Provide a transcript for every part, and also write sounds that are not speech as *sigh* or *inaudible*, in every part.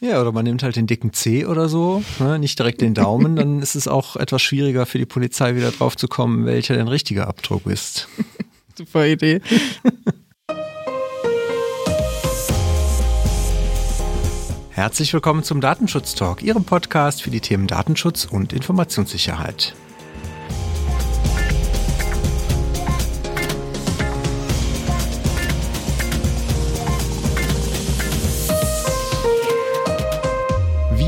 Ja, oder man nimmt halt den dicken C oder so, ne? nicht direkt den Daumen, dann *laughs* ist es auch etwas schwieriger für die Polizei wieder drauf zu kommen, welcher dein richtiger Abdruck ist. *laughs* Super Idee. Herzlich willkommen zum Datenschutz Talk, Ihrem Podcast für die Themen Datenschutz und Informationssicherheit.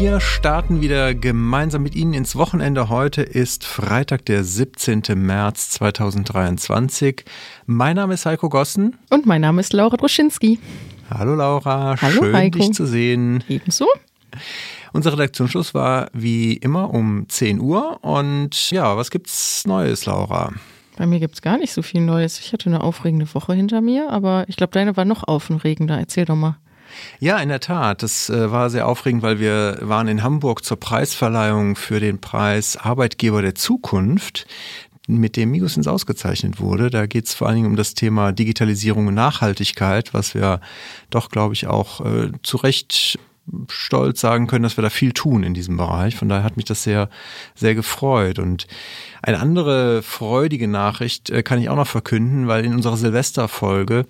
Wir starten wieder gemeinsam mit Ihnen ins Wochenende. Heute ist Freitag, der 17. März 2023. Mein Name ist Heiko Gossen. Und mein Name ist Laura Droschinski. Hallo Laura, Hallo schön Heiko. dich zu sehen. Ebenso. Unser Redaktionsschluss war wie immer um 10 Uhr. Und ja, was gibt's Neues, Laura? Bei mir gibt es gar nicht so viel Neues. Ich hatte eine aufregende Woche hinter mir, aber ich glaube, deine war noch aufregender. Erzähl doch mal. Ja, in der Tat. Das äh, war sehr aufregend, weil wir waren in Hamburg zur Preisverleihung für den Preis Arbeitgeber der Zukunft mit dem Migos ausgezeichnet wurde. Da geht es vor allen Dingen um das Thema Digitalisierung und Nachhaltigkeit, was wir doch, glaube ich, auch äh, zu Recht stolz sagen können, dass wir da viel tun in diesem Bereich. Von daher hat mich das sehr, sehr gefreut. Und eine andere freudige Nachricht äh, kann ich auch noch verkünden, weil in unserer Silvesterfolge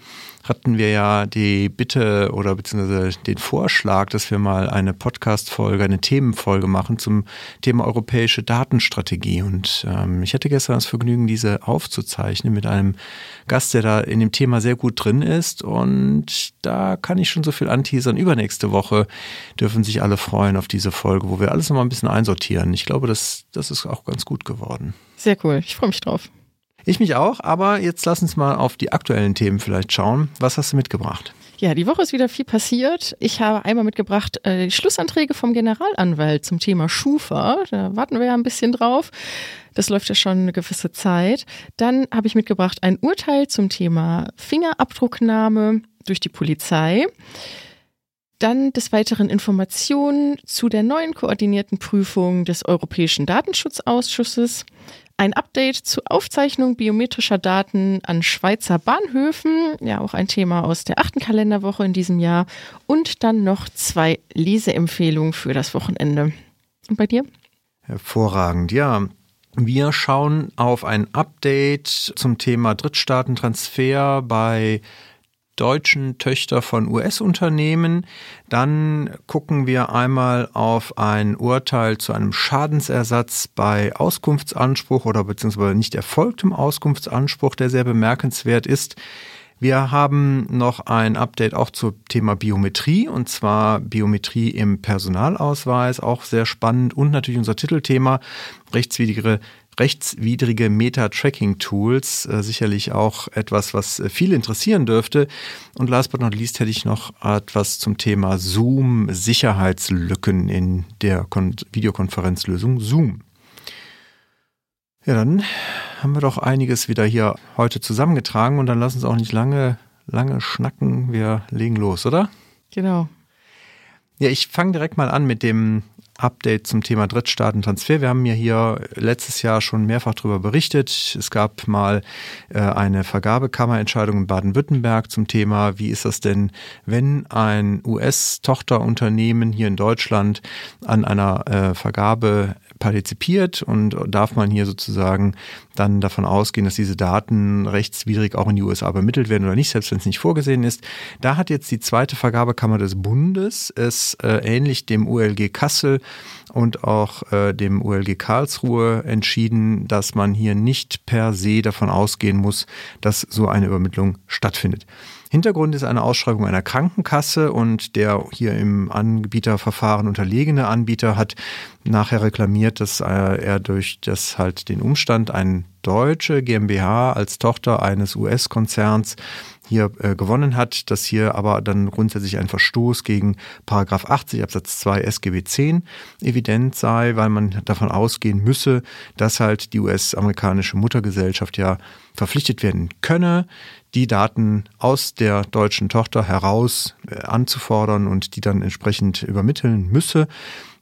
hatten wir ja die Bitte oder beziehungsweise den Vorschlag, dass wir mal eine Podcast-Folge, eine Themenfolge machen zum Thema europäische Datenstrategie. Und ähm, ich hatte gestern das Vergnügen, diese aufzuzeichnen mit einem Gast, der da in dem Thema sehr gut drin ist. Und da kann ich schon so viel anteasern. Übernächste Woche dürfen sich alle freuen auf diese Folge, wo wir alles nochmal ein bisschen einsortieren. Ich glaube, das, das ist auch ganz gut geworden. Sehr cool. Ich freue mich drauf. Ich mich auch, aber jetzt lass uns mal auf die aktuellen Themen vielleicht schauen. Was hast du mitgebracht? Ja, die Woche ist wieder viel passiert. Ich habe einmal mitgebracht äh, die Schlussanträge vom Generalanwalt zum Thema Schufa. Da warten wir ja ein bisschen drauf. Das läuft ja schon eine gewisse Zeit. Dann habe ich mitgebracht ein Urteil zum Thema Fingerabdrucknahme durch die Polizei. Dann des Weiteren Informationen zu der neuen koordinierten Prüfung des Europäischen Datenschutzausschusses. Ein Update zur Aufzeichnung biometrischer Daten an Schweizer Bahnhöfen, ja auch ein Thema aus der achten Kalenderwoche in diesem Jahr. Und dann noch zwei Leseempfehlungen für das Wochenende. Und bei dir? Hervorragend, ja. Wir schauen auf ein Update zum Thema Drittstaatentransfer bei deutschen Töchter von US-Unternehmen. Dann gucken wir einmal auf ein Urteil zu einem Schadensersatz bei Auskunftsanspruch oder beziehungsweise nicht erfolgtem Auskunftsanspruch, der sehr bemerkenswert ist. Wir haben noch ein Update auch zum Thema Biometrie und zwar Biometrie im Personalausweis, auch sehr spannend und natürlich unser Titelthema rechtswidrige rechtswidrige Meta-Tracking-Tools, äh, sicherlich auch etwas, was äh, viele interessieren dürfte. Und last but not least hätte ich noch etwas zum Thema Zoom-Sicherheitslücken in der Kon Videokonferenzlösung Zoom. Ja, dann haben wir doch einiges wieder hier heute zusammengetragen und dann lass uns auch nicht lange, lange schnacken. Wir legen los, oder? Genau. Ja, ich fange direkt mal an mit dem Update zum Thema Drittstaatentransfer. Wir haben ja hier letztes Jahr schon mehrfach darüber berichtet. Es gab mal äh, eine Vergabekammerentscheidung in Baden-Württemberg zum Thema, wie ist das denn, wenn ein US-Tochterunternehmen hier in Deutschland an einer äh, Vergabe partizipiert und darf man hier sozusagen dann davon ausgehen, dass diese Daten rechtswidrig auch in die USA übermittelt werden oder nicht, selbst wenn es nicht vorgesehen ist. Da hat jetzt die zweite Vergabekammer des Bundes es äh, ähnlich dem ULG Kassel und auch äh, dem ULG Karlsruhe entschieden, dass man hier nicht per se davon ausgehen muss, dass so eine Übermittlung stattfindet. Hintergrund ist eine Ausschreibung einer Krankenkasse und der hier im Anbieterverfahren unterlegene Anbieter hat nachher reklamiert, dass er durch das halt den Umstand, eine deutsche GmbH als Tochter eines US-Konzerns hier äh, gewonnen hat, dass hier aber dann grundsätzlich ein Verstoß gegen Paragraph 80 Absatz 2 SGB 10 evident sei, weil man davon ausgehen müsse, dass halt die US-amerikanische Muttergesellschaft ja verpflichtet werden könne, die Daten aus der deutschen Tochter heraus äh, anzufordern und die dann entsprechend übermitteln müsse.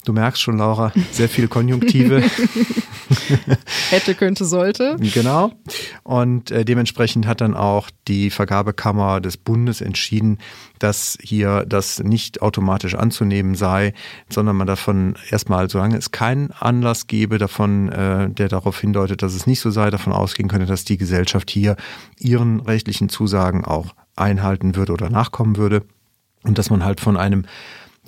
Du merkst schon, Laura, sehr viele Konjunktive. *laughs* Hätte, könnte, sollte. Genau. Und äh, dementsprechend hat dann auch die Vergabekammer des Bundes entschieden, dass hier das nicht automatisch anzunehmen sei, sondern man davon erstmal, solange es keinen Anlass gebe, davon, äh, der darauf hindeutet, dass es nicht so sei, davon ausgehen könne, dass die Gesellschaft hier ihren rechtlichen Zusagen auch einhalten würde oder nachkommen würde. Und dass man halt von einem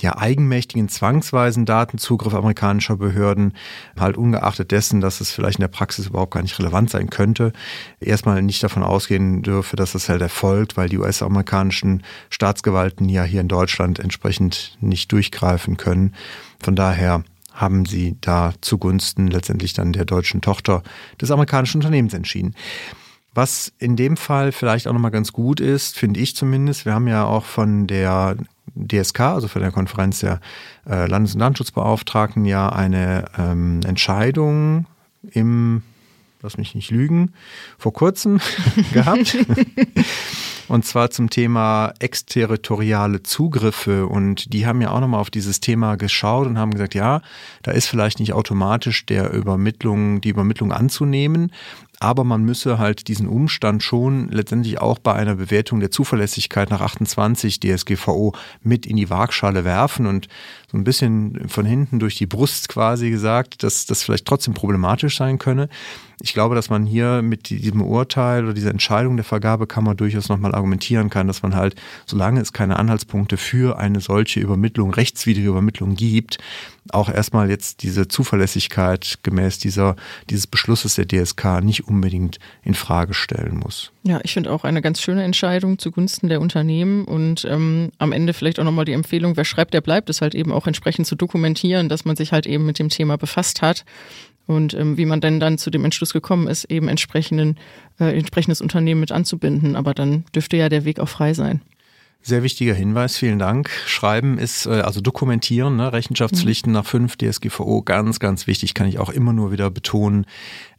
ja, eigenmächtigen, zwangsweisen Datenzugriff amerikanischer Behörden, halt ungeachtet dessen, dass es vielleicht in der Praxis überhaupt gar nicht relevant sein könnte, erstmal nicht davon ausgehen dürfe, dass das halt erfolgt, weil die US-amerikanischen Staatsgewalten ja hier in Deutschland entsprechend nicht durchgreifen können. Von daher haben sie da zugunsten letztendlich dann der deutschen Tochter des amerikanischen Unternehmens entschieden. Was in dem Fall vielleicht auch nochmal ganz gut ist, finde ich zumindest, wir haben ja auch von der DSK, also für der Konferenz der äh, Landes- und Landsschutzbeauftragten, ja eine ähm, Entscheidung im, lass mich nicht lügen, vor kurzem *laughs* gehabt. Und zwar zum Thema exterritoriale Zugriffe. Und die haben ja auch nochmal auf dieses Thema geschaut und haben gesagt, ja, da ist vielleicht nicht automatisch der Übermittlung, die Übermittlung anzunehmen, aber man müsse halt diesen Umstand schon letztendlich auch bei einer Bewertung der Zuverlässigkeit nach 28 DSGVO mit in die Waagschale werfen und so ein bisschen von hinten durch die Brust quasi gesagt, dass das vielleicht trotzdem problematisch sein könne. Ich glaube, dass man hier mit diesem Urteil oder dieser Entscheidung der Vergabekammer durchaus nochmal argumentieren kann, dass man halt, solange es keine Anhaltspunkte für eine solche Übermittlung, rechtswidrige Übermittlung gibt, auch erstmal jetzt diese Zuverlässigkeit gemäß dieser, dieses Beschlusses der DSK nicht unbedingt in Frage stellen muss. Ja, ich finde auch eine ganz schöne Entscheidung zugunsten der Unternehmen und ähm, am Ende vielleicht auch nochmal die Empfehlung, wer schreibt, der bleibt, ist halt eben auch entsprechend zu dokumentieren, dass man sich halt eben mit dem Thema befasst hat und ähm, wie man denn dann zu dem Entschluss gekommen ist, eben entsprechenden, äh, entsprechendes Unternehmen mit anzubinden. Aber dann dürfte ja der Weg auch frei sein. Sehr wichtiger Hinweis, vielen Dank. Schreiben ist, äh, also dokumentieren, ne? Rechenschaftspflichten mhm. nach 5 DSGVO, ganz, ganz wichtig, kann ich auch immer nur wieder betonen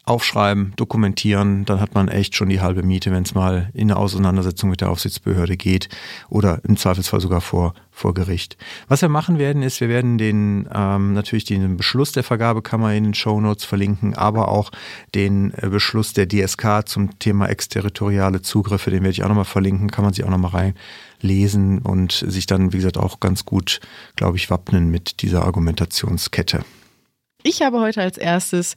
aufschreiben, dokumentieren, dann hat man echt schon die halbe Miete, wenn es mal in eine Auseinandersetzung mit der Aufsichtsbehörde geht oder im Zweifelsfall sogar vor, vor Gericht. Was wir machen werden, ist, wir werden den ähm, natürlich den Beschluss der Vergabekammer in den Show Notes verlinken, aber auch den äh, Beschluss der DSK zum Thema exterritoriale Zugriffe, den werde ich auch nochmal verlinken, kann man sich auch nochmal reinlesen und sich dann, wie gesagt, auch ganz gut, glaube ich, wappnen mit dieser Argumentationskette. Ich habe heute als erstes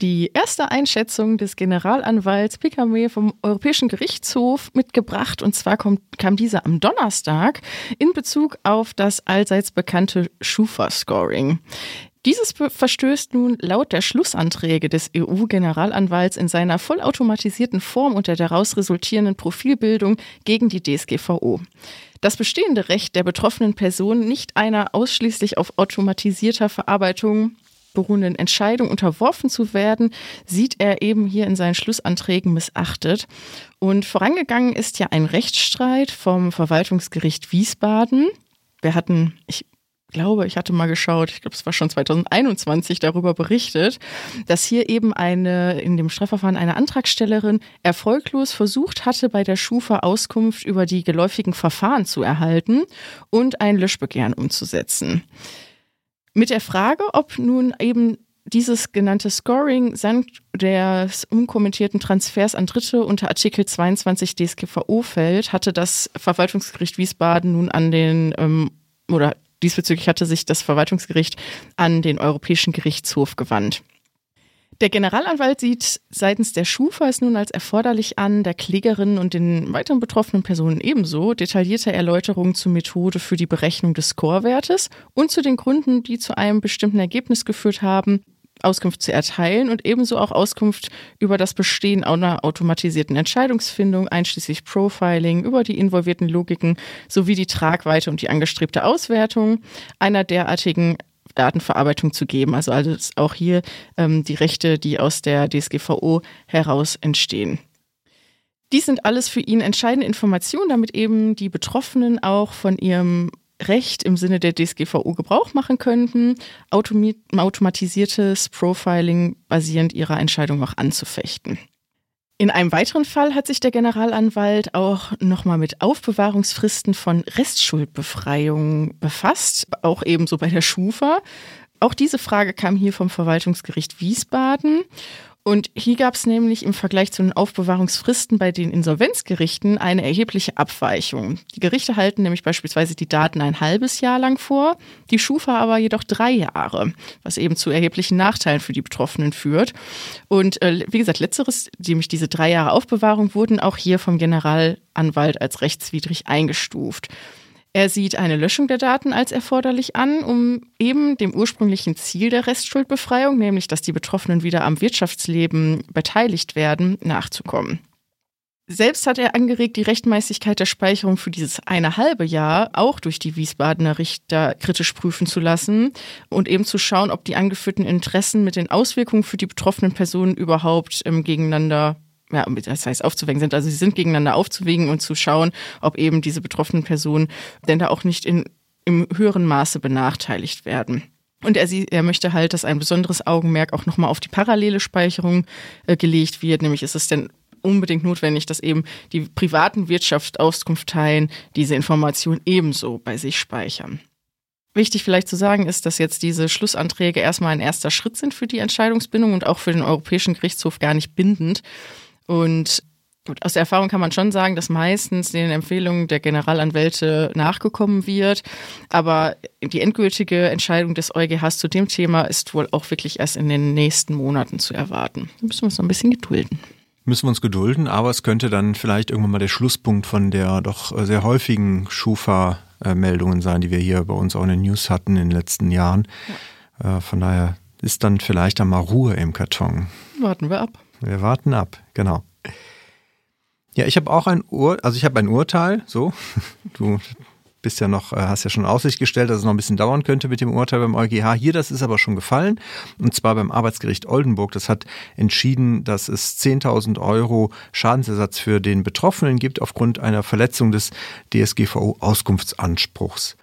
die erste Einschätzung des Generalanwalts Picame vom Europäischen Gerichtshof mitgebracht. Und zwar kommt, kam diese am Donnerstag in Bezug auf das allseits bekannte Schufa-Scoring. Dieses verstößt nun laut der Schlussanträge des EU-Generalanwalts in seiner vollautomatisierten Form und der daraus resultierenden Profilbildung gegen die DSGVO. Das bestehende Recht der betroffenen Person, nicht einer ausschließlich auf automatisierter Verarbeitung beruhenden Entscheidung unterworfen zu werden, sieht er eben hier in seinen Schlussanträgen missachtet. Und vorangegangen ist ja ein Rechtsstreit vom Verwaltungsgericht Wiesbaden. Wir hatten, ich glaube, ich hatte mal geschaut, ich glaube, es war schon 2021 darüber berichtet, dass hier eben eine, in dem Strafverfahren eine Antragstellerin erfolglos versucht hatte, bei der Schufa Auskunft über die geläufigen Verfahren zu erhalten und ein Löschbegehren umzusetzen. Mit der Frage, ob nun eben dieses genannte Scoring samt des unkommentierten Transfers an Dritte unter Artikel 22 DSGVO fällt, hatte das Verwaltungsgericht Wiesbaden nun an den, ähm, oder diesbezüglich hatte sich das Verwaltungsgericht an den Europäischen Gerichtshof gewandt. Der Generalanwalt sieht seitens der Schufa es nun als erforderlich an, der Klägerin und den weiteren betroffenen Personen ebenso detaillierte Erläuterungen zur Methode für die Berechnung des Scorewertes und zu den Gründen, die zu einem bestimmten Ergebnis geführt haben, Auskunft zu erteilen und ebenso auch Auskunft über das Bestehen einer automatisierten Entscheidungsfindung, einschließlich Profiling, über die involvierten Logiken sowie die Tragweite und die angestrebte Auswertung einer derartigen Datenverarbeitung zu geben. Also, also auch hier ähm, die Rechte, die aus der DSGVO heraus entstehen. Dies sind alles für ihn entscheidende Informationen, damit eben die Betroffenen auch von ihrem Recht im Sinne der DSGVO Gebrauch machen könnten, automatisiertes Profiling basierend ihrer Entscheidung auch anzufechten. In einem weiteren Fall hat sich der Generalanwalt auch nochmal mit Aufbewahrungsfristen von Restschuldbefreiung befasst, auch ebenso bei der Schufa. Auch diese Frage kam hier vom Verwaltungsgericht Wiesbaden. Und hier gab es nämlich im Vergleich zu den Aufbewahrungsfristen bei den Insolvenzgerichten eine erhebliche Abweichung. Die Gerichte halten nämlich beispielsweise die Daten ein halbes Jahr lang vor, die Schufa aber jedoch drei Jahre, was eben zu erheblichen Nachteilen für die Betroffenen führt. Und äh, wie gesagt, letzteres, nämlich diese drei Jahre Aufbewahrung, wurden auch hier vom Generalanwalt als rechtswidrig eingestuft. Er sieht eine Löschung der Daten als erforderlich an, um eben dem ursprünglichen Ziel der Restschuldbefreiung, nämlich dass die Betroffenen wieder am Wirtschaftsleben beteiligt werden, nachzukommen. Selbst hat er angeregt, die Rechtmäßigkeit der Speicherung für dieses eine halbe Jahr auch durch die Wiesbadener Richter kritisch prüfen zu lassen und eben zu schauen, ob die angeführten Interessen mit den Auswirkungen für die betroffenen Personen überhaupt ähm, gegeneinander ja, das heißt aufzuwägen sind. Also sie sind gegeneinander aufzuwägen und zu schauen, ob eben diese betroffenen Personen denn da auch nicht in, im höheren Maße benachteiligt werden. Und er, er möchte halt, dass ein besonderes Augenmerk auch nochmal auf die parallele Speicherung äh, gelegt wird. Nämlich ist es denn unbedingt notwendig, dass eben die privaten Wirtschaftsauskunftteilen diese Information ebenso bei sich speichern. Wichtig vielleicht zu sagen ist, dass jetzt diese Schlussanträge erstmal ein erster Schritt sind für die Entscheidungsbindung und auch für den Europäischen Gerichtshof gar nicht bindend. Und Gut, aus der Erfahrung kann man schon sagen, dass meistens den Empfehlungen der Generalanwälte nachgekommen wird. Aber die endgültige Entscheidung des EuGHs zu dem Thema ist wohl auch wirklich erst in den nächsten Monaten zu erwarten. Da müssen wir uns noch ein bisschen gedulden. Müssen wir uns gedulden, aber es könnte dann vielleicht irgendwann mal der Schlusspunkt von der doch sehr häufigen Schufa-Meldungen sein, die wir hier bei uns auch in den News hatten in den letzten Jahren. Ja. Äh, von daher ist dann vielleicht einmal Ruhe im Karton. Warten wir ab. Wir warten ab, genau. Ja, ich habe auch ein Ur, also ich habe ein Urteil, so. *laughs* Du bist ja noch, äh, hast ja schon Aussicht gestellt, dass es noch ein bisschen dauern könnte mit dem Urteil beim EuGH. Hier, das ist aber schon gefallen. Und zwar beim Arbeitsgericht Oldenburg. Das hat entschieden, dass es 10.000 Euro Schadensersatz für den Betroffenen gibt aufgrund einer Verletzung des DSGVO-Auskunftsanspruchs.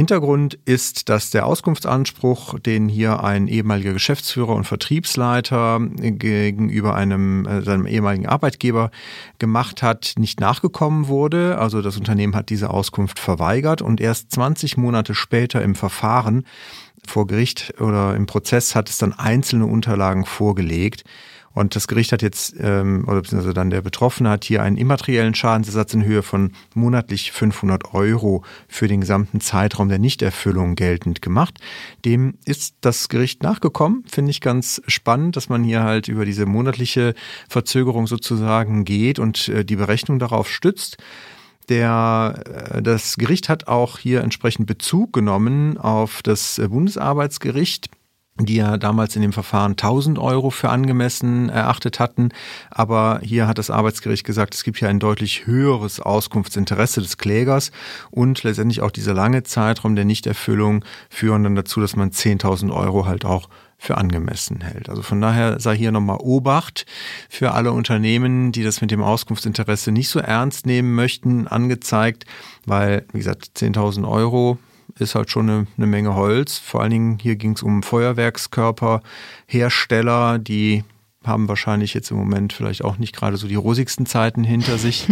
Hintergrund ist, dass der Auskunftsanspruch, den hier ein ehemaliger Geschäftsführer und Vertriebsleiter gegenüber einem äh, seinem ehemaligen Arbeitgeber gemacht hat, nicht nachgekommen wurde. Also das Unternehmen hat diese Auskunft verweigert und erst 20 Monate später im Verfahren vor Gericht oder im Prozess hat es dann einzelne Unterlagen vorgelegt. Und das Gericht hat jetzt, ähm, oder beziehungsweise dann der Betroffene hat hier einen immateriellen Schadensersatz in Höhe von monatlich 500 Euro für den gesamten Zeitraum der Nichterfüllung geltend gemacht. Dem ist das Gericht nachgekommen. Finde ich ganz spannend, dass man hier halt über diese monatliche Verzögerung sozusagen geht und äh, die Berechnung darauf stützt. Der, äh, das Gericht hat auch hier entsprechend Bezug genommen auf das Bundesarbeitsgericht die ja damals in dem Verfahren 1000 Euro für angemessen erachtet hatten. Aber hier hat das Arbeitsgericht gesagt, es gibt ja ein deutlich höheres Auskunftsinteresse des Klägers und letztendlich auch dieser lange Zeitraum der Nichterfüllung führen dann dazu, dass man 10.000 Euro halt auch für angemessen hält. Also von daher sei hier nochmal Obacht für alle Unternehmen, die das mit dem Auskunftsinteresse nicht so ernst nehmen möchten, angezeigt, weil, wie gesagt, 10.000 Euro ist halt schon eine, eine Menge Holz. Vor allen Dingen hier ging es um Feuerwerkskörperhersteller, die haben wahrscheinlich jetzt im Moment vielleicht auch nicht gerade so die rosigsten Zeiten hinter sich.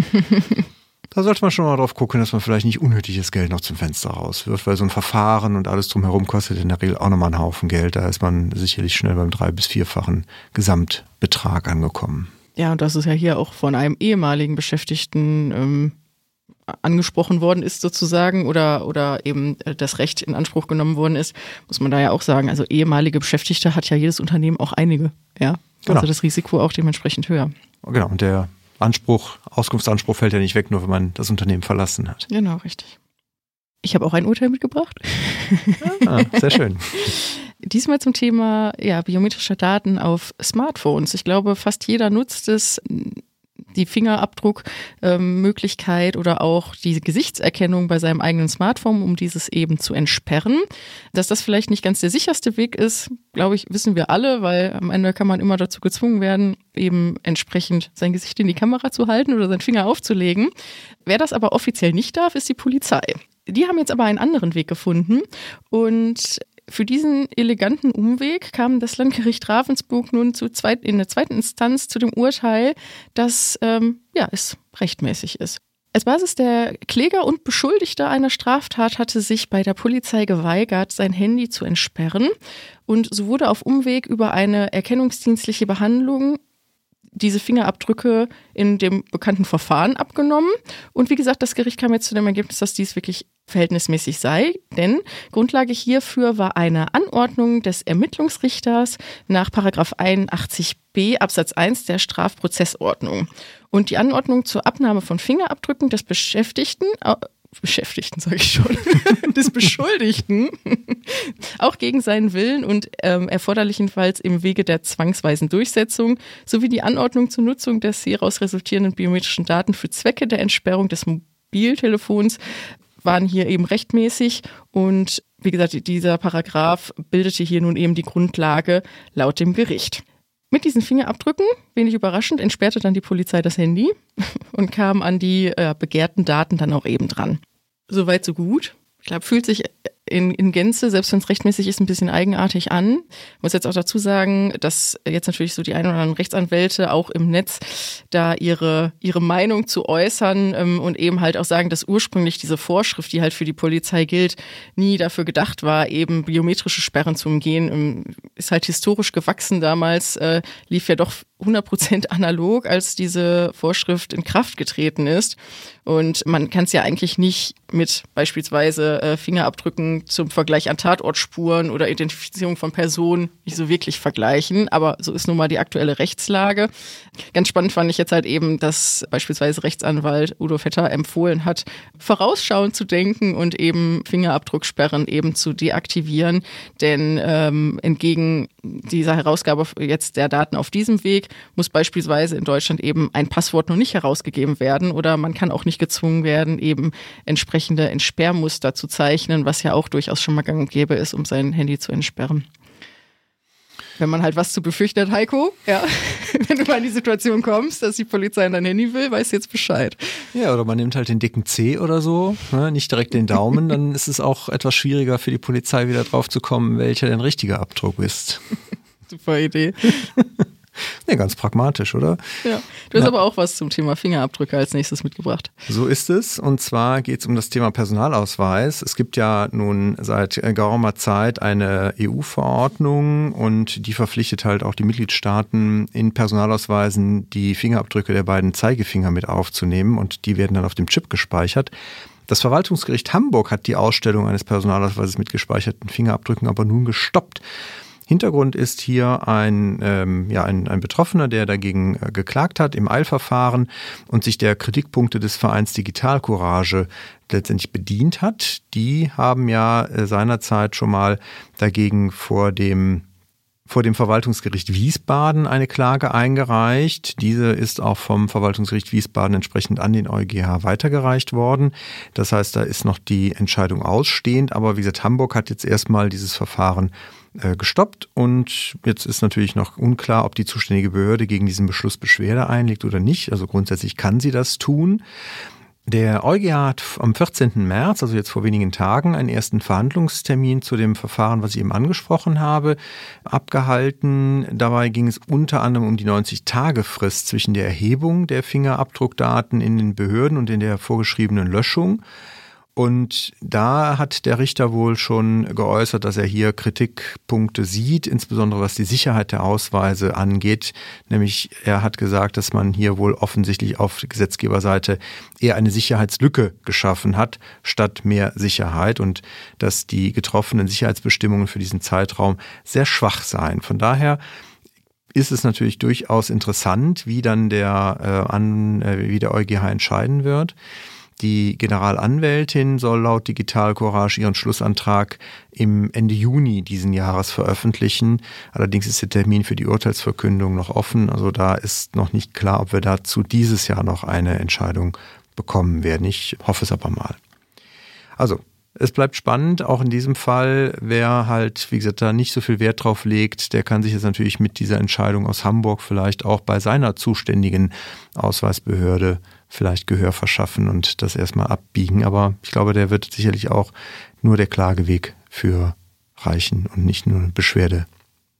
*laughs* da sollte man schon mal drauf gucken, dass man vielleicht nicht unnötiges Geld noch zum Fenster rauswirft, weil so ein Verfahren und alles drumherum kostet in der Regel auch nochmal einen Haufen Geld. Da ist man sicherlich schnell beim drei- bis vierfachen Gesamtbetrag angekommen. Ja, und das ist ja hier auch von einem ehemaligen Beschäftigten ähm, angesprochen worden ist sozusagen oder, oder eben äh, das Recht in Anspruch genommen worden ist, muss man da ja auch sagen, also ehemalige Beschäftigte hat ja jedes Unternehmen auch einige, ja. Genau. Also das Risiko auch dementsprechend höher. Genau, und der Anspruch, Auskunftsanspruch fällt ja nicht weg, nur wenn man das Unternehmen verlassen hat. Genau, richtig. Ich habe auch ein Urteil mitgebracht. Ah, sehr schön. *laughs* Diesmal zum Thema ja, biometrische Daten auf Smartphones. Ich glaube, fast jeder nutzt es die Fingerabdruckmöglichkeit ähm, oder auch die Gesichtserkennung bei seinem eigenen Smartphone, um dieses eben zu entsperren. Dass das vielleicht nicht ganz der sicherste Weg ist, glaube ich, wissen wir alle, weil am Ende kann man immer dazu gezwungen werden, eben entsprechend sein Gesicht in die Kamera zu halten oder seinen Finger aufzulegen. Wer das aber offiziell nicht darf, ist die Polizei. Die haben jetzt aber einen anderen Weg gefunden und für diesen eleganten Umweg kam das Landgericht Ravensburg nun zweit, in der zweiten Instanz zu dem Urteil, dass ähm, ja, es rechtmäßig ist. Als Basis der Kläger und Beschuldigter einer Straftat hatte sich bei der Polizei geweigert, sein Handy zu entsperren. Und so wurde auf Umweg über eine erkennungsdienstliche Behandlung diese Fingerabdrücke in dem bekannten Verfahren abgenommen. Und wie gesagt, das Gericht kam jetzt zu dem Ergebnis, dass dies wirklich verhältnismäßig sei, denn Grundlage hierfür war eine Anordnung des Ermittlungsrichters nach 81b Absatz 1 der Strafprozessordnung. Und die Anordnung zur Abnahme von Fingerabdrücken des Beschäftigten Beschäftigten, sage ich schon, *laughs* des Beschuldigten, auch gegen seinen Willen und ähm, erforderlichenfalls im Wege der zwangsweisen Durchsetzung, sowie die Anordnung zur Nutzung des hieraus resultierenden biometrischen Daten für Zwecke der Entsperrung des Mobiltelefons waren hier eben rechtmäßig. Und wie gesagt, dieser Paragraph bildete hier nun eben die Grundlage laut dem Gericht. Mit diesen Fingerabdrücken, wenig überraschend, entsperrte dann die Polizei das Handy *laughs* und kam an die äh, begehrten Daten dann auch eben dran. Soweit, so gut. Ich glaube, fühlt sich in, in Gänze, selbst wenn es rechtmäßig ist, ein bisschen eigenartig an. Ich muss jetzt auch dazu sagen, dass jetzt natürlich so die ein oder anderen Rechtsanwälte auch im Netz da ihre, ihre Meinung zu äußern ähm, und eben halt auch sagen, dass ursprünglich diese Vorschrift, die halt für die Polizei gilt, nie dafür gedacht war, eben biometrische Sperren zu umgehen. Ähm, ist halt historisch gewachsen damals, äh, lief ja doch 100% analog, als diese Vorschrift in Kraft getreten ist. Und man kann es ja eigentlich nicht mit beispielsweise äh, Fingerabdrücken zum Vergleich an Tatortspuren oder Identifizierung von Personen nicht so wirklich vergleichen. Aber so ist nun mal die aktuelle Rechtslage. Ganz spannend fand ich jetzt halt eben, dass beispielsweise Rechtsanwalt Udo Vetter empfohlen hat, vorausschauend zu denken und eben Fingerabdrucksperren eben zu deaktivieren. Denn ähm, entgegen dieser Herausgabe jetzt der Daten auf diesem Weg muss beispielsweise in Deutschland eben ein Passwort noch nicht herausgegeben werden oder man kann auch nicht gezwungen werden, eben entsprechende Entsperrmuster zu zeichnen, was ja auch durchaus schon mal gang und gäbe ist, um sein Handy zu entsperren. Wenn man halt was zu befürchten hat, Heiko, ja, *laughs* wenn du mal in die Situation kommst, dass die Polizei in dein Handy will, weißt du jetzt Bescheid. Ja, oder man nimmt halt den dicken C oder so, ne, nicht direkt den Daumen, dann ist es auch etwas schwieriger für die Polizei wieder drauf zu kommen, welcher dein richtiger Abdruck ist. *laughs* Super Idee. Nee, ganz pragmatisch, oder? Ja. Du hast ja. aber auch was zum Thema Fingerabdrücke als nächstes mitgebracht. So ist es. Und zwar geht es um das Thema Personalausweis. Es gibt ja nun seit geraumer Zeit eine EU-Verordnung und die verpflichtet halt auch die Mitgliedstaaten in Personalausweisen die Fingerabdrücke der beiden Zeigefinger mit aufzunehmen und die werden dann auf dem Chip gespeichert. Das Verwaltungsgericht Hamburg hat die Ausstellung eines Personalausweises mit gespeicherten Fingerabdrücken aber nun gestoppt. Hintergrund ist hier ein, ähm, ja, ein, ein Betroffener, der dagegen äh, geklagt hat im Eilverfahren und sich der Kritikpunkte des Vereins Digitalcourage letztendlich bedient hat. Die haben ja äh, seinerzeit schon mal dagegen vor dem vor dem Verwaltungsgericht Wiesbaden eine Klage eingereicht. Diese ist auch vom Verwaltungsgericht Wiesbaden entsprechend an den EuGH weitergereicht worden. Das heißt, da ist noch die Entscheidung ausstehend. Aber wie gesagt, Hamburg hat jetzt erstmal dieses Verfahren gestoppt und jetzt ist natürlich noch unklar, ob die zuständige Behörde gegen diesen Beschluss Beschwerde einlegt oder nicht. Also grundsätzlich kann sie das tun. Der EuGH hat am 14. März, also jetzt vor wenigen Tagen, einen ersten Verhandlungstermin zu dem Verfahren, was ich eben angesprochen habe, abgehalten. Dabei ging es unter anderem um die 90-Tage-Frist zwischen der Erhebung der Fingerabdruckdaten in den Behörden und in der vorgeschriebenen Löschung. Und da hat der Richter wohl schon geäußert, dass er hier Kritikpunkte sieht, insbesondere was die Sicherheit der Ausweise angeht. Nämlich er hat gesagt, dass man hier wohl offensichtlich auf Gesetzgeberseite eher eine Sicherheitslücke geschaffen hat, statt mehr Sicherheit und dass die getroffenen Sicherheitsbestimmungen für diesen Zeitraum sehr schwach seien. Von daher ist es natürlich durchaus interessant, wie dann der, äh, an, äh, wie der EuGH entscheiden wird. Die Generalanwältin soll laut Digital Courage ihren Schlussantrag im Ende Juni diesen Jahres veröffentlichen. Allerdings ist der Termin für die Urteilsverkündung noch offen. Also da ist noch nicht klar, ob wir dazu dieses Jahr noch eine Entscheidung bekommen werden. Ich hoffe es aber mal. Also, es bleibt spannend, auch in diesem Fall. Wer halt, wie gesagt, da nicht so viel Wert drauf legt, der kann sich jetzt natürlich mit dieser Entscheidung aus Hamburg vielleicht auch bei seiner zuständigen Ausweisbehörde vielleicht Gehör verschaffen und das erstmal abbiegen. Aber ich glaube, der wird sicherlich auch nur der Klageweg für reichen und nicht nur eine Beschwerde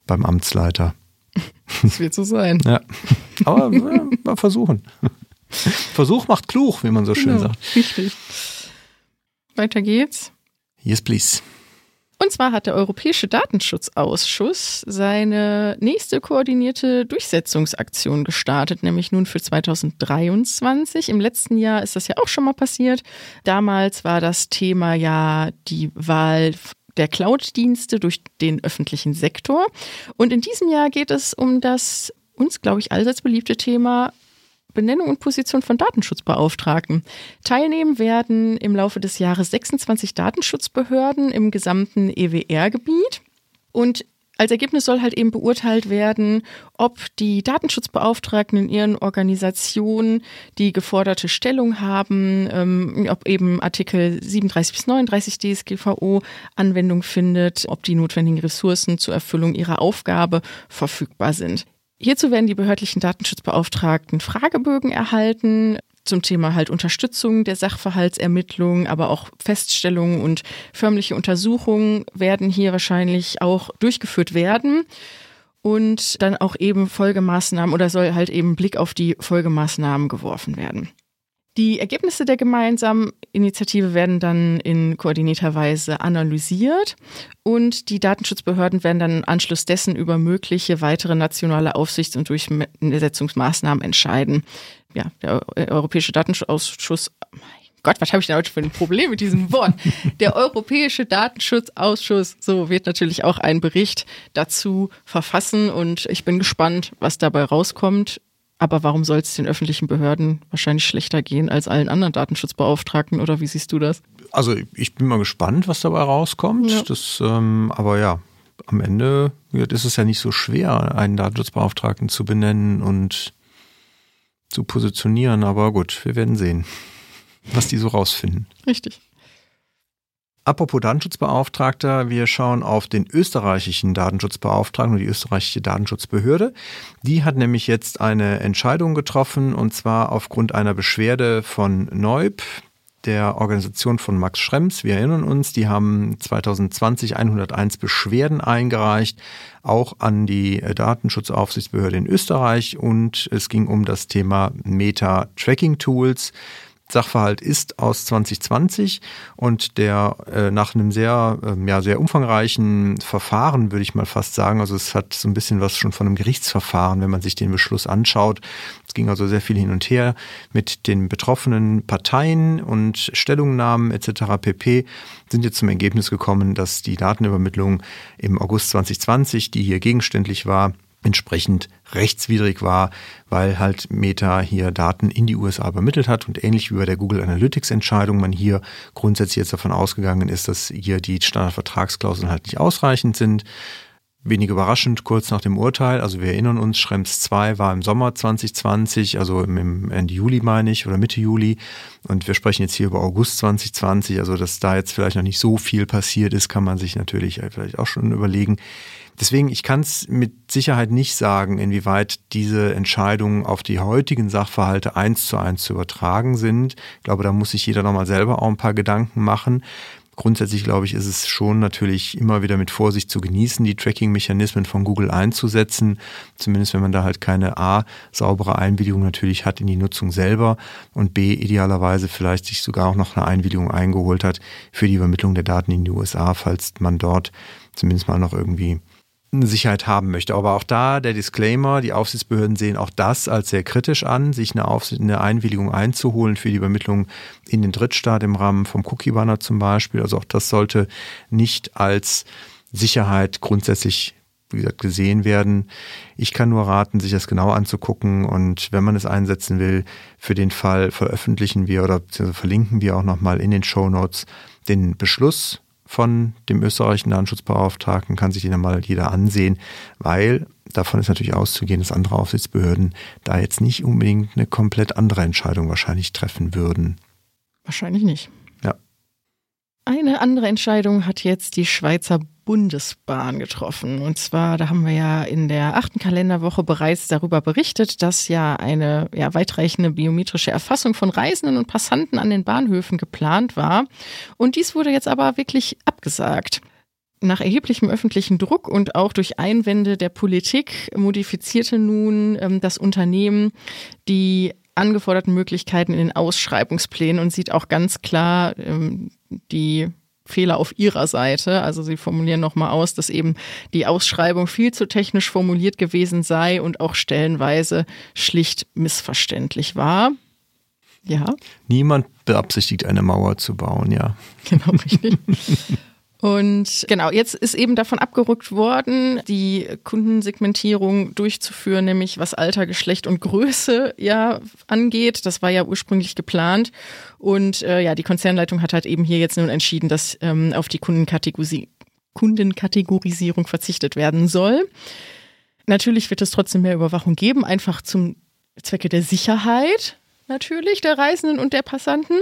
beim Amtsleiter. *laughs* Das wird so sein. Ja. Aber *laughs* äh, mal versuchen. Versuch macht klug, wie man so schön Genau, sagt. Richtig. Weiter geht's. Yes, please. Und zwar hat der Europäische Datenschutzausschuss seine nächste koordinierte Durchsetzungsaktion gestartet, nämlich nun für 2023. Im letzten Jahr ist das ja auch schon mal passiert. Damals war das Thema ja die Wahl der Cloud-Dienste durch den öffentlichen Sektor. Und in diesem Jahr geht es um das uns, glaube ich, allseits beliebte Thema Benennung und Position von Datenschutzbeauftragten. Teilnehmen werden im Laufe des Jahres 26 Datenschutzbehörden im gesamten EWR-Gebiet. Und als Ergebnis soll halt eben beurteilt werden, ob die Datenschutzbeauftragten in ihren Organisationen die geforderte Stellung haben, ähm, ob eben Artikel 37 bis 39 DSGVO Anwendung findet, ob die notwendigen Ressourcen zur Erfüllung ihrer Aufgabe verfügbar sind. Hierzu werden die behördlichen Datenschutzbeauftragten Fragebögen erhalten zum Thema halt Unterstützung der Sachverhaltsermittlung, aber auch Feststellungen und förmliche Untersuchungen werden hier wahrscheinlich auch durchgeführt werden. Und dann auch eben Folgemaßnahmen oder soll halt eben Blick auf die Folgemaßnahmen geworfen werden. Die Ergebnisse der gemeinsamen Initiative werden dann in koordinierter Weise analysiert und die Datenschutzbehörden werden dann im Anschluss dessen über mögliche weitere nationale Aufsichts- und Durchsetzungsmaßnahmen entscheiden. Ja, der Europäische Datenschutzausschuss Gott, was habe ich denn heute für ein Problem mit diesem Wort? Der Europäische Datenschutzausschuss, so wird natürlich auch einen Bericht dazu verfassen und ich bin gespannt, was dabei rauskommt. Aber warum soll es den öffentlichen Behörden wahrscheinlich schlechter gehen als allen anderen Datenschutzbeauftragten oder wie siehst du das? Also ich bin mal gespannt, was dabei rauskommt. Ja. Das, ähm, aber ja, am Ende ist es ja nicht so schwer, einen Datenschutzbeauftragten zu benennen und zu positionieren. Aber gut, wir werden sehen, was die so rausfinden. Richtig. Apropos Datenschutzbeauftragter, wir schauen auf den österreichischen Datenschutzbeauftragten und die österreichische Datenschutzbehörde. Die hat nämlich jetzt eine Entscheidung getroffen und zwar aufgrund einer Beschwerde von Neub, der Organisation von Max Schrems. Wir erinnern uns, die haben 2020 101 Beschwerden eingereicht, auch an die Datenschutzaufsichtsbehörde in Österreich und es ging um das Thema Meta-Tracking-Tools. Sachverhalt ist aus 2020 und der äh, nach einem sehr, ähm, ja, sehr umfangreichen Verfahren, würde ich mal fast sagen, also es hat so ein bisschen was schon von einem Gerichtsverfahren, wenn man sich den Beschluss anschaut. Es ging also sehr viel hin und her mit den betroffenen Parteien und Stellungnahmen etc. pp. sind jetzt zum Ergebnis gekommen, dass die Datenübermittlung im August 2020, die hier gegenständlich war, entsprechend rechtswidrig war, weil halt Meta hier Daten in die USA übermittelt hat und ähnlich wie bei der Google Analytics Entscheidung man hier grundsätzlich jetzt davon ausgegangen ist, dass hier die Standardvertragsklauseln halt nicht ausreichend sind. Wenig überraschend, kurz nach dem Urteil, also wir erinnern uns, Schrems 2 war im Sommer 2020, also im Ende Juli meine ich, oder Mitte Juli. Und wir sprechen jetzt hier über August 2020, also dass da jetzt vielleicht noch nicht so viel passiert ist, kann man sich natürlich vielleicht auch schon überlegen. Deswegen, ich kann es mit Sicherheit nicht sagen, inwieweit diese Entscheidungen auf die heutigen Sachverhalte eins zu eins zu übertragen sind. Ich glaube, da muss sich jeder nochmal selber auch ein paar Gedanken machen. Grundsätzlich glaube ich, ist es schon natürlich immer wieder mit Vorsicht zu genießen, die Tracking-Mechanismen von Google einzusetzen. Zumindest wenn man da halt keine A, saubere Einwilligung natürlich hat in die Nutzung selber und B, idealerweise vielleicht sich sogar auch noch eine Einwilligung eingeholt hat für die Übermittlung der Daten in die USA, falls man dort zumindest mal noch irgendwie Sicherheit haben möchte. Aber auch da der Disclaimer, die Aufsichtsbehörden sehen auch das als sehr kritisch an, sich eine, Aufsicht, eine Einwilligung einzuholen für die Übermittlung in den Drittstaat im Rahmen vom Cookie-Banner zum Beispiel. Also auch das sollte nicht als Sicherheit grundsätzlich wie gesagt, gesehen werden. Ich kann nur raten, sich das genau anzugucken und wenn man es einsetzen will, für den Fall veröffentlichen wir oder verlinken wir auch nochmal in den Show Notes den Beschluss von dem österreichischen Datenschutzbeauftragten, kann sich den dann mal jeder ansehen, weil davon ist natürlich auszugehen, dass andere Aufsichtsbehörden da jetzt nicht unbedingt eine komplett andere Entscheidung wahrscheinlich treffen würden. Wahrscheinlich nicht. Ja. Eine andere Entscheidung hat jetzt die Schweizer Bundesbahn getroffen. Und zwar, da haben wir ja in der achten Kalenderwoche bereits darüber berichtet, dass ja eine ja, weitreichende biometrische Erfassung von Reisenden und Passanten an den Bahnhöfen geplant war. Und dies wurde jetzt aber wirklich abgesagt. Nach erheblichem öffentlichen Druck und auch durch Einwände der Politik modifizierte nun ähm, das Unternehmen die angeforderten Möglichkeiten in den Ausschreibungsplänen und sieht auch ganz klar ähm, die Fehler auf ihrer Seite. Also sie formulieren nochmal aus, dass eben die Ausschreibung viel zu technisch formuliert gewesen sei und auch stellenweise schlicht missverständlich war. Ja. Niemand beabsichtigt, eine Mauer zu bauen, ja. Genau, richtig. *laughs* Und genau, jetzt ist eben davon abgerückt worden, die Kundensegmentierung durchzuführen, nämlich was Alter, Geschlecht und Größe ja angeht. Das war ja ursprünglich geplant. Und äh, ja, die Konzernleitung hat halt eben hier jetzt nun entschieden, dass ähm, auf die Kundenkategorie Kundenkategorisierung verzichtet werden soll. Natürlich wird es trotzdem mehr Überwachung geben, einfach zum Zwecke der Sicherheit natürlich der Reisenden und der Passanten.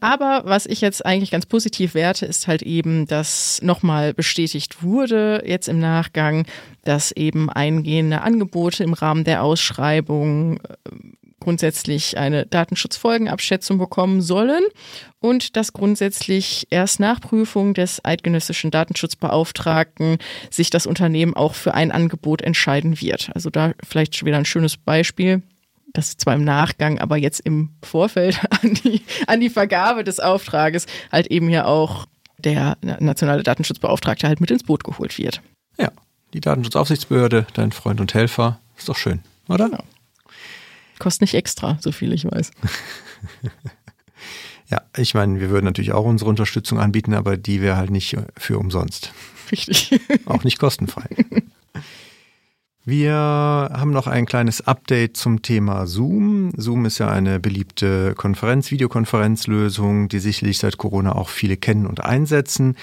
Aber was ich jetzt eigentlich ganz positiv werte, ist halt eben, dass nochmal bestätigt wurde, jetzt im Nachgang, dass eben eingehende Angebote im Rahmen der Ausschreibung äh, grundsätzlich eine Datenschutzfolgenabschätzung bekommen sollen und dass grundsätzlich erst nach Prüfung des eidgenössischen Datenschutzbeauftragten sich das Unternehmen auch für ein Angebot entscheiden wird. Also da vielleicht schon wieder ein schönes Beispiel das zwar im Nachgang, aber jetzt im Vorfeld *laughs* an die, an die Vergabe des Auftrages halt eben ja auch der nationale Datenschutzbeauftragte halt mit ins Boot geholt wird. Ja, die Datenschutzaufsichtsbehörde, dein Freund und Helfer, ist doch schön, oder? Genau. Kostet nicht extra, so viel ich weiß. *laughs* ja, ich meine, wir würden natürlich auch unsere Unterstützung anbieten, aber die wäre halt nicht für umsonst. Richtig. Auch nicht kostenfrei. *laughs* Wir haben noch ein kleines Update zum Thema Zoom. Zoom ist ja eine beliebte Konferenz, Videokonferenzlösung, die sicherlich seit Corona auch viele kennen und einsetzen.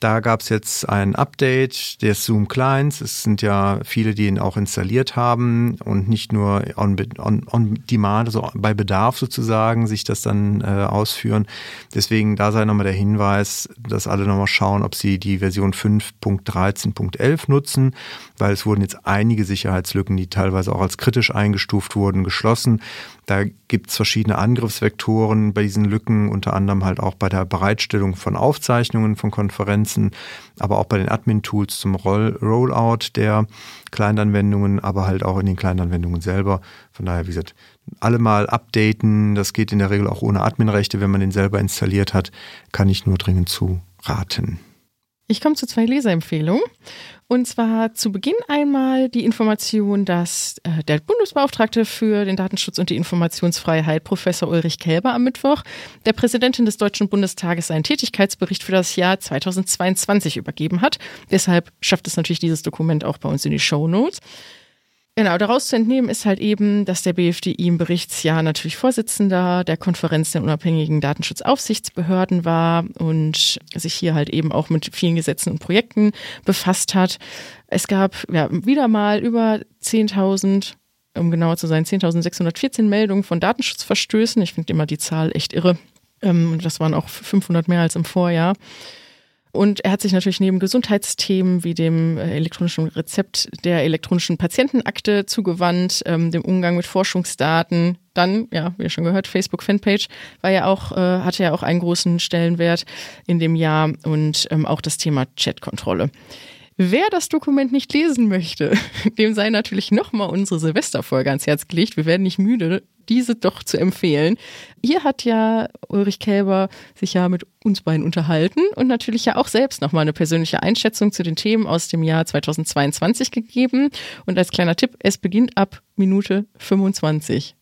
Da gab es jetzt ein Update des Zoom Clients. Es sind ja viele, die ihn auch installiert haben und nicht nur on, on, on demand, also bei Bedarf sozusagen, sich das dann äh, ausführen. Deswegen da sei nochmal der Hinweis, dass alle nochmal schauen, ob sie die Version 5.13.11 nutzen, weil es wurden jetzt einige Sicherheitslücken, die teilweise auch als kritisch eingestuft wurden, geschlossen. Da gibt es verschiedene Angriffsvektoren bei diesen Lücken, unter anderem halt auch bei der Bereitstellung von Aufzeichnungen von Konferenzen, aber auch bei den Admin-Tools zum Roll Rollout der Kleinanwendungen, aber halt auch in den Kleinanwendungen selber. Von daher, wie gesagt, alle mal updaten. Das geht in der Regel auch ohne Adminrechte, wenn man den selber installiert hat. Kann ich nur dringend zu raten. Ich komme zu zwei Leserempfehlungen. Und zwar zu Beginn einmal die Information, dass äh, der Bundesbeauftragte für den Datenschutz und die Informationsfreiheit, Professor Ulrich Kälber, am Mittwoch der Präsidentin des Deutschen Bundestages seinen Tätigkeitsbericht für das Jahr 2022 übergeben hat. Deshalb schafft es natürlich dieses Dokument auch bei uns in die Show Notes. Genau, daraus zu entnehmen ist halt eben, dass der BFDI im Berichtsjahr natürlich Vorsitzender der Konferenz der unabhängigen Datenschutzaufsichtsbehörden war und sich hier halt eben auch mit vielen Gesetzen und Projekten befasst hat. Es gab ja, wieder mal über 10.000 um genauer zu sein, 10.614 Meldungen von Datenschutzverstößen. Ich finde immer die Zahl echt irre. Ähm, das waren auch 500 mehr als im Vorjahr. Und er hat sich natürlich neben Gesundheitsthemen wie dem äh, elektronischen Rezept der elektronischen Patientenakte zugewandt, ähm, dem Umgang mit Forschungsdaten. Dann, ja, wie schon gehört, Facebook Fanpage war ja auch, äh, hatte ja auch einen großen Stellenwert in dem Jahr und ähm, auch das Thema Chatkontrolle. Wer das Dokument nicht lesen möchte, *laughs* dem sei natürlich nochmal unsere Silvesterfolge ans Herz gelegt. Wir werden nicht müde, diese doch zu empfehlen. Hier hat ja Ulrich Kälber sich ja mit uns beiden unterhalten und natürlich ja auch selbst nochmal eine persönliche Einschätzung zu den Themen aus dem Jahr 2022 gegeben. Und als kleiner Tipp, es beginnt ab Minute 25.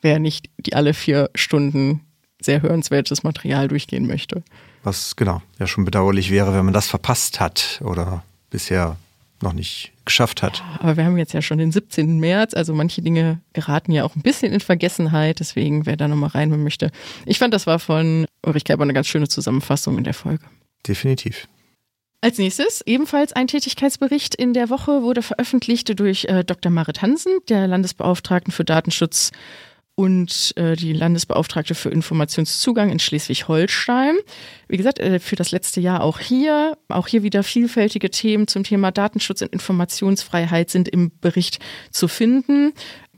Wer nicht die alle vier Stunden sehr hörenswertes Material durchgehen möchte. Was genau ja schon bedauerlich wäre, wenn man das verpasst hat oder bisher noch nicht geschafft hat. aber wir haben jetzt ja schon den 17. März, also manche Dinge geraten ja auch ein bisschen in Vergessenheit, deswegen wer da nochmal rein möchte. Ich fand, das war von Ulrich Kerber eine ganz schöne Zusammenfassung in der Folge. Definitiv. Als nächstes ebenfalls ein Tätigkeitsbericht in der Woche wurde veröffentlicht durch äh, Dr. Marit Hansen, der Landesbeauftragten für Datenschutz und äh, die Landesbeauftragte für Informationszugang in Schleswig-Holstein. Wie gesagt, äh, für das letzte Jahr auch hier. Auch hier wieder vielfältige Themen zum Thema Datenschutz und Informationsfreiheit sind im Bericht zu finden.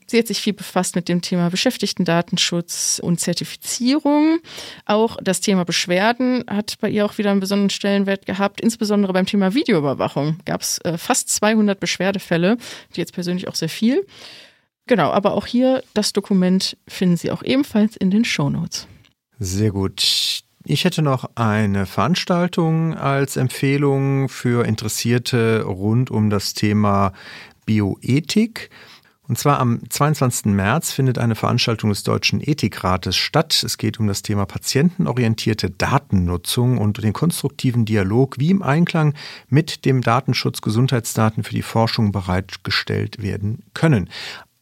Sie hat sich viel befasst mit dem Thema Beschäftigtendatenschutz und Zertifizierung. Auch das Thema Beschwerden hat bei ihr auch wieder einen besonderen Stellenwert gehabt. Insbesondere beim Thema Videoüberwachung gab es äh, fast 200 Beschwerdefälle, die jetzt persönlich auch sehr viel. Genau, aber auch hier das Dokument finden Sie auch ebenfalls in den Shownotes. Sehr gut. Ich hätte noch eine Veranstaltung als Empfehlung für Interessierte rund um das Thema Bioethik. Und zwar am 22. März findet eine Veranstaltung des Deutschen Ethikrates statt. Es geht um das Thema patientenorientierte Datennutzung und den konstruktiven Dialog, wie im Einklang mit dem Datenschutz Gesundheitsdaten für die Forschung bereitgestellt werden können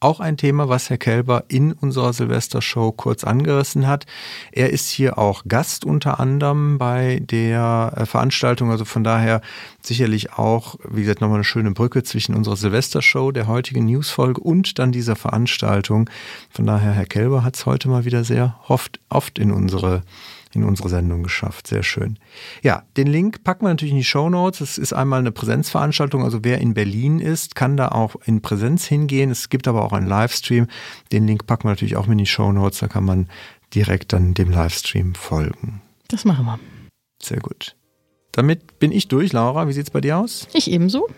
auch ein Thema, was Herr Kelber in unserer Silvestershow kurz angerissen hat. Er ist hier auch Gast unter anderem bei der äh, Veranstaltung, also von daher sicherlich auch, wie gesagt, nochmal eine schöne Brücke zwischen unserer Silvestershow, der heutigen Newsfolge und dann dieser Veranstaltung. Von daher, Herr Kelber hat es heute mal wieder sehr oft, oft in unsere in unsere Sendung geschafft. Sehr schön. Ja, den Link packen wir natürlich in die Show Notes. Es ist einmal eine Präsenzveranstaltung, also wer in Berlin ist, kann da auch in Präsenz hingehen. Es gibt aber auch einen Livestream. Den Link packen wir natürlich auch in die Show Notes. Da kann man direkt dann dem Livestream folgen. Das machen wir. Sehr gut. Damit bin ich durch, Laura. Wie sieht es bei dir aus? Ich ebenso.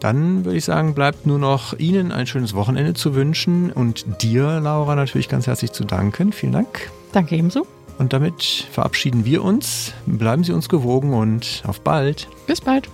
Dann würde ich sagen, bleibt nur noch Ihnen ein schönes Wochenende zu wünschen und dir, Laura, natürlich ganz herzlich zu danken. Vielen Dank. Danke ebenso. Und damit verabschieden wir uns. Bleiben Sie uns gewogen und auf bald. Bis bald.